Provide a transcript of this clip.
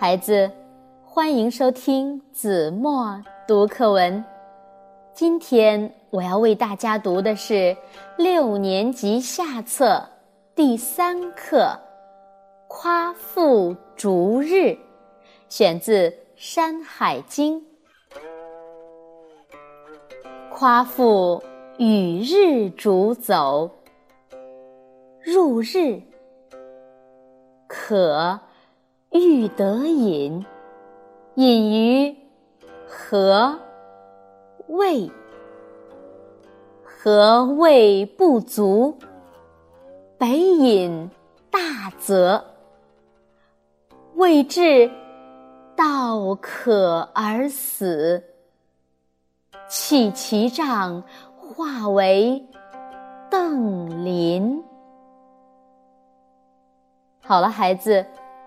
孩子，欢迎收听子墨读课文。今天我要为大家读的是六年级下册第三课《夸父逐日》，选自《山海经》。夸父与日逐走，入日，可。欲得饮，饮于何味？何味不足？北饮大泽，未至，道渴而死。弃其杖，化为邓林。好了，孩子。